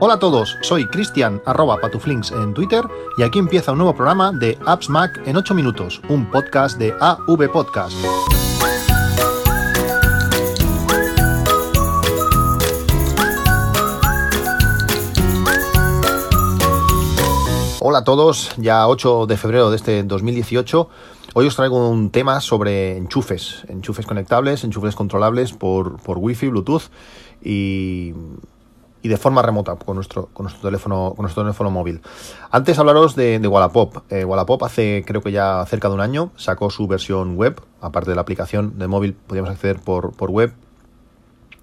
Hola a todos, soy Cristian arroba patuflinks en Twitter y aquí empieza un nuevo programa de Apps Mac en 8 minutos, un podcast de AV Podcast. Hola a todos, ya 8 de febrero de este 2018. Hoy os traigo un tema sobre enchufes, enchufes conectables, enchufes controlables por, por Wi-Fi, Bluetooth y de forma remota con nuestro, con nuestro teléfono, con nuestro teléfono móvil. Antes hablaros de, de Wallapop. Eh, Wallapop hace creo que ya cerca de un año sacó su versión web, aparte de la aplicación de móvil podíamos acceder por, por web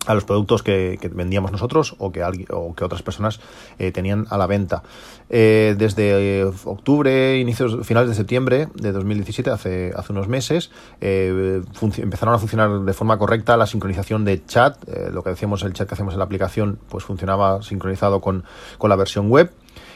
a los productos que, vendíamos nosotros o que, o que otras personas eh, tenían a la venta. Eh, desde eh, octubre, inicios, finales de septiembre de 2017, hace, hace unos meses, empezaron a funcionar de forma correcta la sincronización de chat. lo que decíamos, el chat que hacemos en la aplicación, pues funcionaba sincronizado con, con la versión web.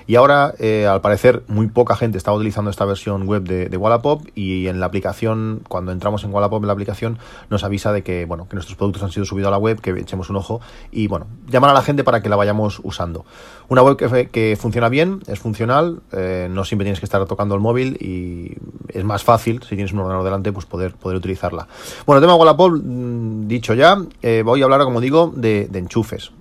Y ahora, eh, al parecer, muy poca gente estaba utilizando esta versión web de, Wallapop y en la aplicación, cuando entramos en Wallapop en la aplicación, nos avisa de que, bueno, que nuestros productos han sido subidos a la web, que echemos un ojo y, bueno, llamar a la gente para que la vayamos usando. Una web que, funciona bien, es funcional, eh, no siempre tienes que estar tocando el móvil y es más fácil, si tienes un ordenador delante, pues poder, poder utilizarla. Bueno, el tema de Wallapop, mm, dicho ya, eh, voy a hablar, como digo, de, de enchufes.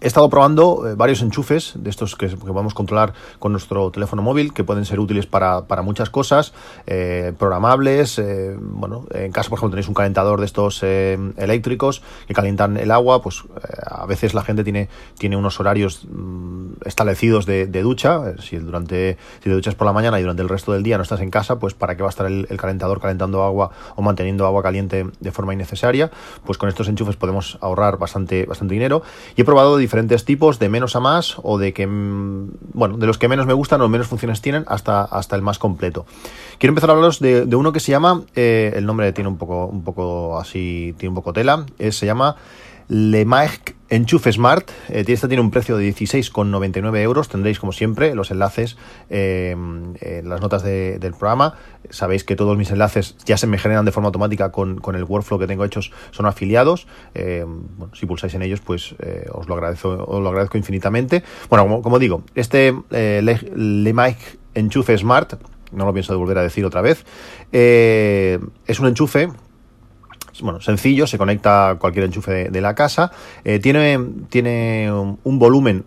He estado probando eh, varios enchufes de estos que, podemos controlar con nuestro teléfono móvil, que pueden ser útiles para, muchas cosas, eh, programables. Eh, bueno, en caso, por ejemplo, tenéis un calentador de estos eléctricos que calientan el agua, pues a veces la gente tiene, tiene unos horarios mm, establecidos de, ducha. Si durante si te duchas por la mañana y durante el resto del día no estás en casa, pues para qué va a estar el, el calentador calentando agua o manteniendo agua caliente de forma innecesaria. Pues con estos enchufes podemos ahorrar bastante, bastante dinero. Y he probado diferentes tipos, de menos a más, o de que, mm, bueno, de los que menos me gustan o menos funciones tienen, hasta, hasta el más completo. Quiero empezar a hablaros de, uno que se llama, eh, el nombre tiene un poco, un poco así, tiene un poco tela, eh, se llama Lemaec Enchufe Smart. Eh, este tiene un precio de 16,99 euros. Tendréis, como siempre, los enlaces eh, en las notas del programa. Sabéis que todos mis enlaces ya se me generan de forma automática con, el workflow que tengo hechos, son afiliados. Eh, si pulsáis en ellos, pues os, lo agradezco, os lo agradezco infinitamente. Bueno, como, digo, este Lemaec Enchufe Smart, no lo pienso volver a decir otra vez, es un enchufe bueno, sencillo, se conecta a cualquier enchufe de, la casa. Eh, tiene tiene un, volumen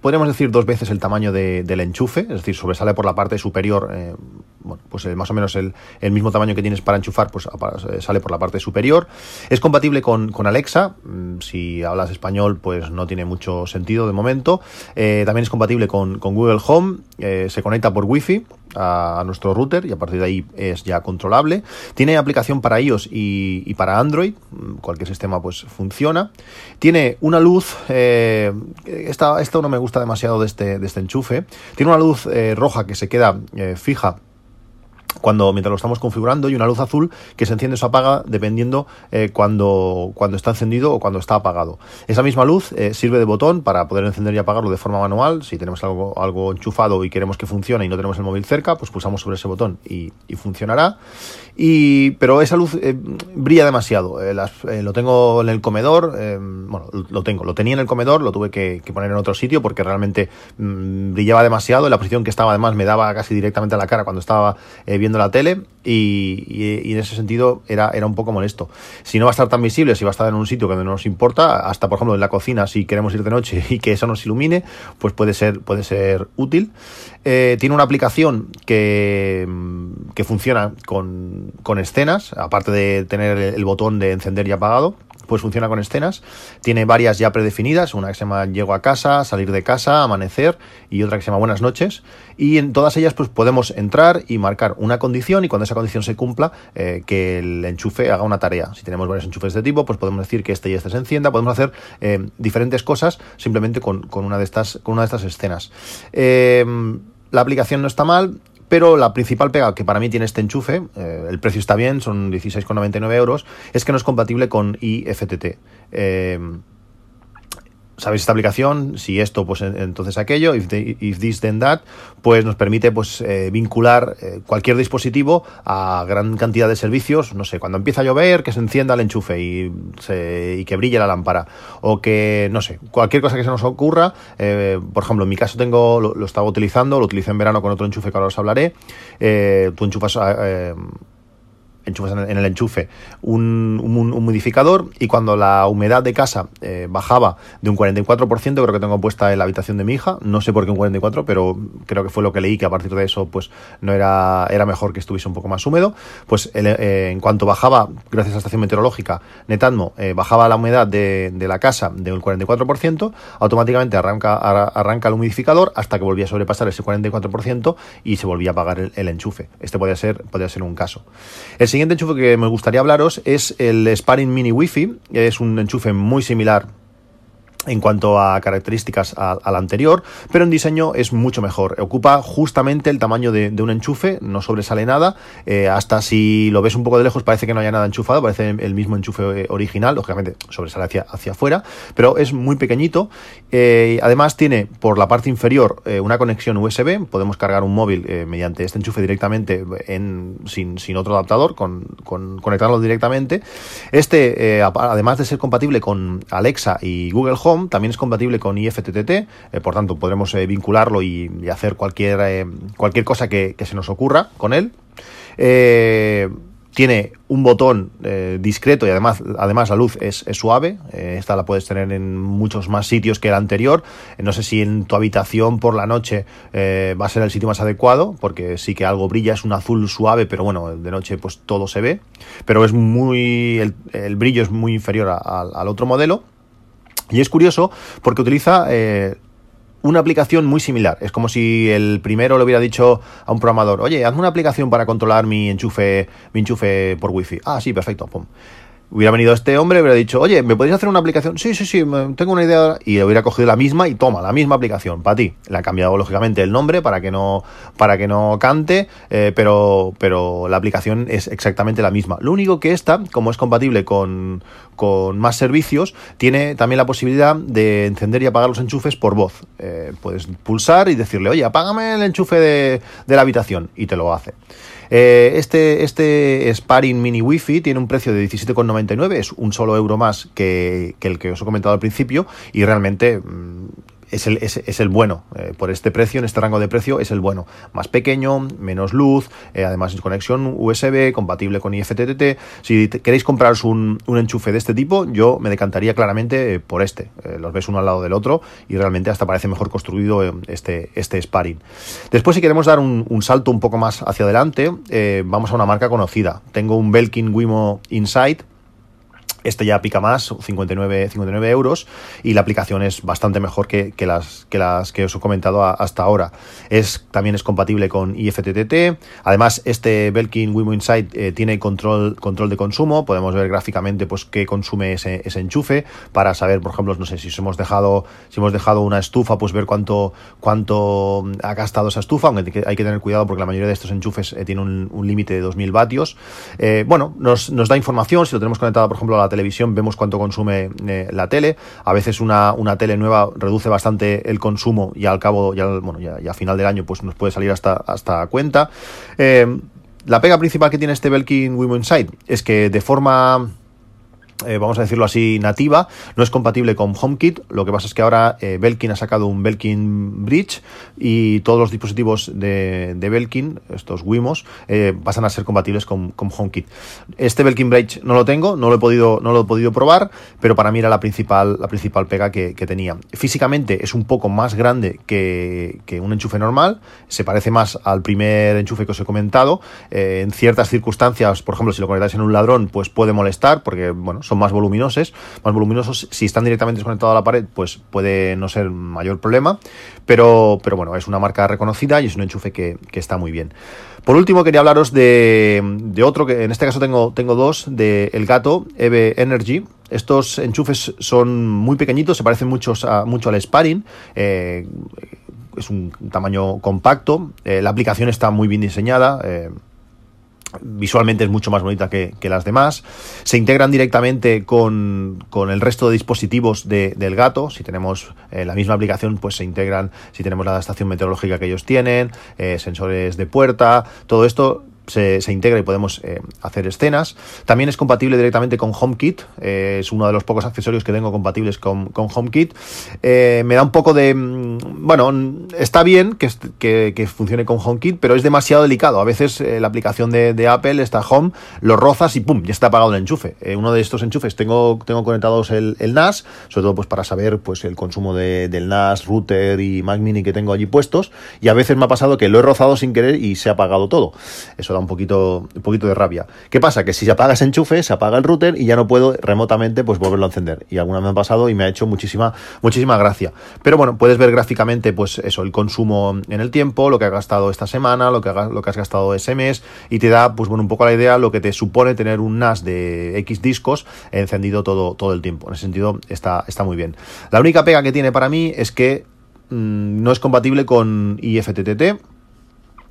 podríamos decir dos veces el tamaño del enchufe, es decir, sobresale por la parte superior, eh, bueno, pues eh, más o menos el, mismo tamaño que tienes para enchufar, pues sale por la parte superior. Es compatible con, Alexa, mm, si hablas español, pues no tiene mucho sentido de momento. también es compatible con, con Google Home, se conecta por Wi-Fi a, nuestro router y a partir de ahí es ya controlable. Tiene aplicación para iOS y, para Android, cualquier sistema pues funciona. Tiene una luz, eh, esta, esto no me gusta demasiado de este, de este enchufe, tiene una luz eh, roja que se queda eh, fija cuando mientras lo estamos configurando y una luz azul que se enciende o se apaga dependiendo eh, cuando, cuando está encendido o cuando está apagado. Esa misma luz eh, sirve de botón para poder encender y apagarlo de forma manual. Si tenemos algo, algo enchufado y queremos que funcione y no tenemos el móvil cerca, pues pulsamos sobre ese botón y, funcionará. Y, pero esa luz eh, brilla demasiado. lo tengo en el comedor, bueno, lo tengo, lo tenía en el comedor, lo tuve que, poner en otro sitio porque realmente mm, brillaba demasiado. La posición que estaba además me daba casi directamente a la cara cuando estaba viendo la tele y, en ese sentido era, era un poco molesto. Si no va a estar tan visible, si va a estar en un sitio que no nos importa, hasta por ejemplo en la cocina, si queremos ir de noche y que eso nos ilumine, pues puede ser, puede ser útil. Eh, tiene una aplicación que, que funciona con, con escenas, aparte de tener el botón de encender y apagado pues funciona con escenas. Tiene varias ya predefinidas, una que se llama Llego a casa, salir de casa, amanecer y otra que se llama Buenas noches. Y en todas ellas pues podemos entrar y marcar una condición y cuando esa condición se cumpla, eh, que el enchufe haga una tarea. Si tenemos varios enchufes de tipo, pues podemos decir que este y este se encienda. Podemos hacer eh, diferentes cosas simplemente con, una de estas, con una de estas escenas. Eh, la aplicación no está mal, pero la principal pega que para mí tiene este enchufe, eh, el precio está bien, son 16,99 euros, es que no es compatible con IFTT. Sabéis esta aplicación, si esto, pues entonces aquello, if, this then that, pues nos permite pues eh, vincular eh, cualquier dispositivo a gran cantidad de servicios, no sé, cuando empieza a llover, que se encienda el enchufe y, y que brille la lámpara, o que, no sé, cualquier cosa que se nos ocurra, eh, por ejemplo, en mi caso tengo, lo, estaba utilizando, lo utilicé en verano con otro enchufe que ahora os hablaré, tú enchufas enchufas en el enchufe un, modificador y cuando la humedad de casa eh, bajaba de un 44%, creo que tengo puesta en la habitación de mi hija, no sé por qué un 44%, pero creo que fue lo que leí, que a partir de eso pues no era, era mejor que estuviese un poco más húmedo, pues eh, en cuanto bajaba, gracias a la estación meteorológica, Netatmo, eh, bajaba la humedad de, la casa del 44%, automáticamente arranca, arranca el humidificador hasta que volvía a sobrepasar ese 44% y se volvía a apagar el, enchufe. Este podría ser, podría ser un caso. El siguiente enchufe que me gustaría hablaros es el Sparring Mini Wi-Fi. Es un enchufe muy similar en cuanto a características al anterior, pero en diseño es mucho mejor. Ocupa justamente el tamaño de, un enchufe, no sobresale nada, eh, hasta si lo ves un poco de lejos parece que no haya nada enchufado, parece el mismo enchufe eh, original, lógicamente sobresale hacia, hacia afuera, pero es muy pequeñito. Eh, además tiene por la parte inferior una conexión USB, podemos cargar un móvil mediante este enchufe directamente en, sin, sin otro adaptador, con conectarlo directamente. Este, además de ser compatible con Alexa y Google Home, también es compatible con IFTTT, eh, por tanto podremos eh, vincularlo y, hacer cualquier, eh, cualquier cosa que, se nos ocurra con él. tiene un botón discreto y además, además la luz es, suave. esta la puedes tener en muchos más sitios que el anterior. no sé si en tu habitación por la noche va a ser el sitio más adecuado, porque sí que algo brilla, es un azul suave, pero bueno, de noche pues todo se ve. Pero es muy. el, brillo es muy inferior al otro modelo. Y es curioso porque utiliza eh, una aplicación muy similar. Es como si el primero le hubiera dicho a un programador, oye, hazme una aplicación para controlar mi enchufe, mi enchufe por wifi. Ah, sí, perfecto. Pum. Hubiera venido este hombre hubiera dicho, oye, ¿me podéis hacer una aplicación? Sí, sí, sí, tengo una idea. Y hubiera cogido la misma y toma, la misma aplicación para ti. Le ha cambiado lógicamente el nombre para que no, para que no cante, eh, pero, pero la aplicación es exactamente la misma. Lo único que esta, como es compatible con, con más servicios, tiene también la posibilidad de encender y apagar los enchufes por voz. Eh, puedes pulsar y decirle, oye, apágame el enchufe de, de la habitación y te lo hace. Eh, este, este Sparring Mini Wi-Fi tiene un precio de 17,99, es un solo euro más que, que, el que os he comentado al principio y realmente mm, es el, es, el bueno. Eh, por este precio, en este rango de precio, es el bueno. Más pequeño, menos luz, eh, además es conexión USB, compatible con IFTTT. Si queréis compraros un, enchufe de este tipo, yo me decantaría claramente eh, por este. los ves uno al lado del otro y realmente hasta parece mejor construido este, este Sparring. Después, si queremos dar un, un salto un poco más hacia adelante, vamos a una marca conocida. Tengo un Belkin Wimo Insight este ya pica más, 59, 59 euros, y la aplicación es bastante mejor que, las, que las que os he comentado hasta ahora. Es, también es compatible con IFTTT. Además, este Belkin Wimo Insight eh, tiene control, control de consumo. Podemos ver gráficamente pues, qué consume ese, enchufe para saber, por ejemplo, no sé si hemos dejado, si hemos dejado una estufa, pues ver cuánto, cuánto ha gastado esa estufa, aunque hay que tener cuidado porque la mayoría de estos enchufes eh, tienen un, límite de 2000 vatios. Eh, bueno, nos, nos da información, si lo tenemos conectado, por ejemplo, a la televisión vemos cuánto consume eh, la tele. A veces una, una, tele nueva reduce bastante el consumo y al cabo, ya, bueno, ya, a final del año, pues nos puede salir hasta, hasta cuenta. Eh, la pega principal que tiene este Belkin Women Insight es que de forma eh, vamos a decirlo así, nativa, no es compatible con HomeKit. Lo que pasa es que ahora eh, Belkin ha sacado un Belkin Bridge y todos los dispositivos de, Belkin, estos Wimos, eh, pasan a ser compatibles con, HomeKit. Este Belkin Bridge no lo tengo, no lo he podido, no lo he podido probar, pero para mí era la principal, la principal pega que, tenía. Físicamente es un poco más grande que, un enchufe normal, se parece más al primer enchufe que os he comentado. en ciertas circunstancias, por ejemplo, si lo conectáis en un ladrón, pues puede molestar, porque bueno, son más voluminosos, más voluminosos. Si están directamente desconectados a la pared, pues puede no ser mayor problema. Pero, pero bueno, es una marca reconocida y es un enchufe que, está muy bien. Por último, quería hablaros de, otro, que en este caso tengo, tengo dos, de El Gato EV Energy. Estos enchufes son muy pequeñitos, se parecen muchos a, mucho al Sparring. Eh, es un tamaño compacto. Eh, la aplicación está muy bien diseñada. Eh, visualmente es mucho más bonita que, las demás. Se integran directamente con, el resto de dispositivos del gato. Si tenemos eh, la misma aplicación, pues se integran, si tenemos la estación meteorológica que ellos tienen, eh, sensores de puerta, todo esto se, integra y podemos eh, hacer escenas. También es compatible directamente con HomeKit, eh, es uno de los pocos accesorios que tengo compatibles con, con HomeKit. Eh, me da un poco de... Mm, bueno, está bien que, funcione con HomeKit, pero es demasiado delicado. A veces la aplicación de, Apple está Home, lo rozas y ¡pum! ya está apagado el enchufe. uno de estos enchufes tengo, tengo conectados el, NAS, sobre todo pues para saber pues el consumo del NAS, router y Mac Mini que tengo allí puestos, y a veces me ha pasado que lo he rozado sin querer y se ha apagado todo. Eso un poquito, un poquito de rabia. ¿Qué pasa? Que si se apaga ese enchufe, se apaga el router y ya no puedo remotamente pues volverlo a encender. Y alguna me ha pasado y me ha hecho muchísima, muchísima gracia. Pero bueno, puedes ver gráficamente pues eso, el consumo en el tiempo, lo que has gastado esta semana, lo que, lo que has gastado ese mes y te da pues bueno un poco la idea lo que te supone tener un NAS de X discos encendido todo, todo el tiempo. En ese sentido está, está muy bien. La única pega que tiene para mí es que mm, no es compatible con IFTTT.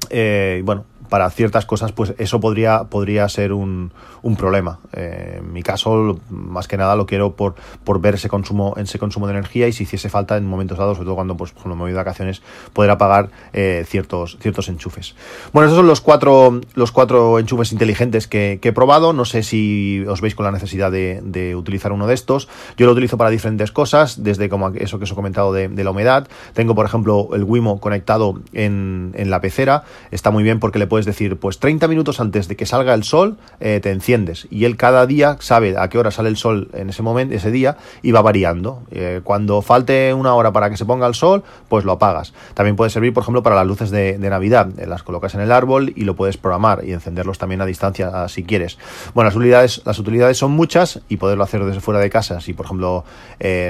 Eh, bueno, para ciertas cosas, pues eso podría, podría ser un, un problema. Eh, en mi caso, más que nada lo quiero por, por ver ese consumo, ese consumo de energía y si hiciese falta en momentos dados, sobre todo cuando pues, me voy de vacaciones, poder apagar eh, ciertos, ciertos enchufes. Bueno, esos son los cuatro, los cuatro enchufes inteligentes que, he probado. No sé si os veis con la necesidad de, utilizar uno de estos. Yo lo utilizo para diferentes cosas, desde como eso que os he comentado de, la humedad. Tengo, por ejemplo, el Wimo conectado en, en la pecera. Está muy bien porque le puedes decir, pues 30 minutos antes de que salga el sol, eh, te enciendes. Y él cada día sabe a qué hora sale el sol en ese momento, ese día, y va variando. Eh, cuando falte una hora para que se ponga el sol, pues lo apagas. También puede servir, por ejemplo, para las luces de, Navidad. Eh, las colocas en el árbol y lo puedes programar y encenderlos también a distancia si quieres. Bueno, las utilidades, las utilidades son muchas y poderlo hacer desde fuera de casa. Si, por ejemplo,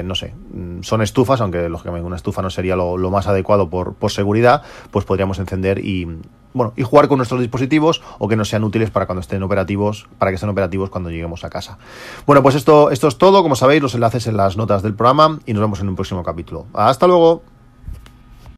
no sé, mm, son estufas, aunque lógicamente una estufa no sería lo, lo más adecuado por, por seguridad, pues podríamos encender y, bueno, y jugar con nuestros dispositivos o que nos sean útiles para cuando estén operativos, para que estén operativos cuando lleguemos a casa. Bueno, pues esto, esto es todo. Como sabéis, los enlaces en las notas del programa y nos vemos en un próximo capítulo. Hasta luego.